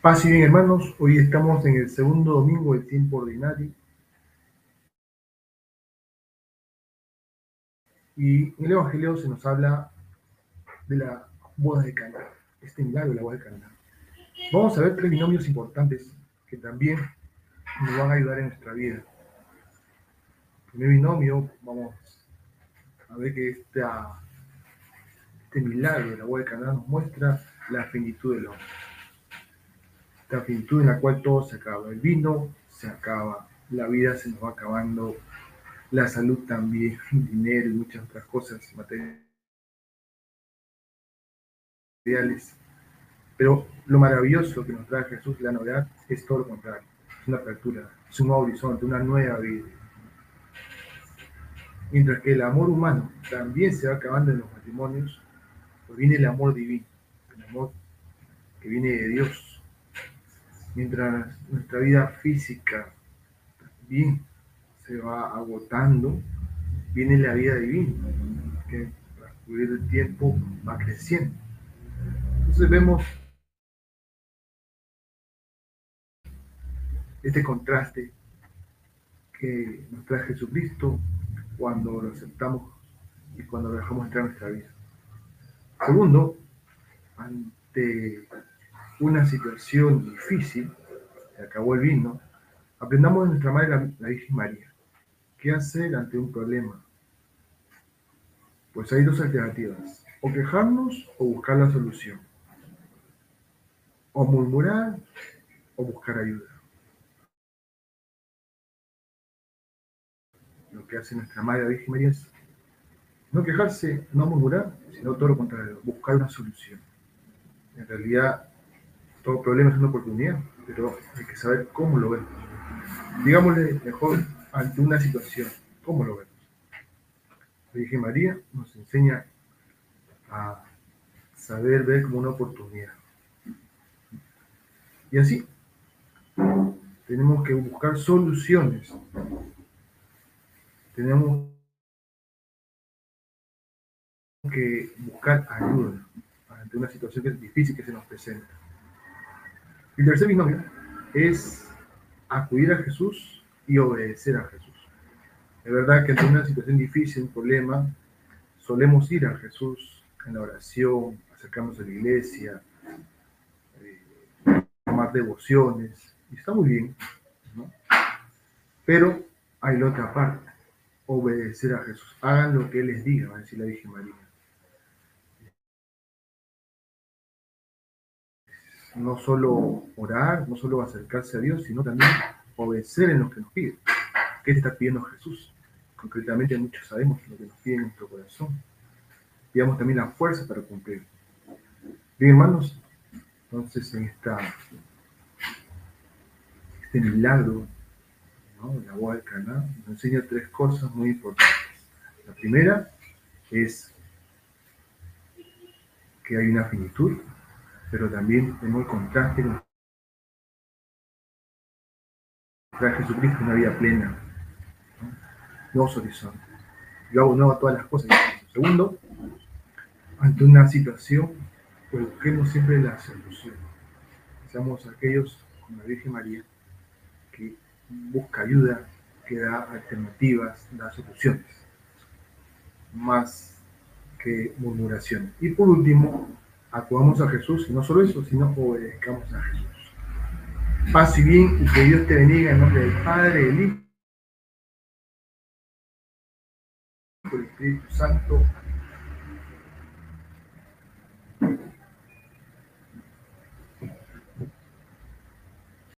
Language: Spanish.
Paz y bien, hermanos. Hoy estamos en el segundo domingo del tiempo ordinario. Y en el Evangelio se nos habla de la boda de Cana, este milagro de la boda de Cana. Vamos a ver tres binomios importantes que también nos van a ayudar en nuestra vida. El primer binomio, vamos a ver que esta, este milagro de la boda de Cana nos muestra la finitud del hombre. Finitud en la cual todo se acaba. El vino se acaba, la vida se nos va acabando, la salud también, dinero y muchas otras cosas materiales. Pero lo maravilloso que nos trae Jesús, la novedad, es todo lo contrario. Es una apertura, es un nuevo horizonte, una nueva vida. Mientras que el amor humano también se va acabando en los matrimonios, pues viene el amor divino, el amor que viene de Dios. Mientras nuestra vida física también se va agotando, viene la vida divina, que transcurrir el tiempo va creciendo. Entonces vemos este contraste que nos trae Jesucristo cuando lo aceptamos y cuando lo dejamos entrar en nuestra vida. Segundo, ante una situación difícil, se acabó el vino, aprendamos de nuestra madre la, la Virgen María. ¿Qué hacer ante un problema? Pues hay dos alternativas, o quejarnos o buscar la solución, o murmurar o buscar ayuda. Lo que hace nuestra Madre Virgen María es no quejarse, no murmurar, sino todo lo contrario, buscar una solución. En realidad, todo problema es una oportunidad, pero hay que saber cómo lo vemos. Digámosle mejor ante una situación. ¿Cómo lo vemos? La Virgen María nos enseña a saber ver como una oportunidad. Y así, tenemos que buscar soluciones. Tenemos que buscar ayuda ante una situación difícil que se nos presenta. El tercer binomio es acudir a Jesús y obedecer a Jesús. Es verdad que en una situación difícil, un problema, solemos ir a Jesús en la oración, acercarnos a la iglesia, eh, tomar devociones, y está muy bien, ¿no? Pero hay la otra parte, obedecer a Jesús. Hagan lo que Él les diga, va a decir la Virgen María. No solo orar, no solo acercarse a Dios, sino también obedecer en lo que nos pide. ¿Qué te está pidiendo Jesús? Concretamente muchos sabemos lo que nos pide en nuestro corazón. Pidamos también la fuerza para cumplir. Bien, hermanos, entonces en esta, este milagro, ¿no? la boda del Caná, nos enseña tres cosas muy importantes. La primera es que hay una finitud, pero también tenemos el contraste con trae Jesucristo una vida plena, nuevos horizontes. Yo hago nuevo todas las cosas. Segundo, ante una situación, pues busquemos siempre la solución. Seamos aquellos, como la Virgen María, que busca ayuda, que da alternativas, da soluciones, más que murmuración. Y por último, actuamos a Jesús, y no solo eso, sino obedezcamos a Jesús. Paz y bien y que Dios te bendiga en nombre del Padre, del Hijo, del Espíritu Santo.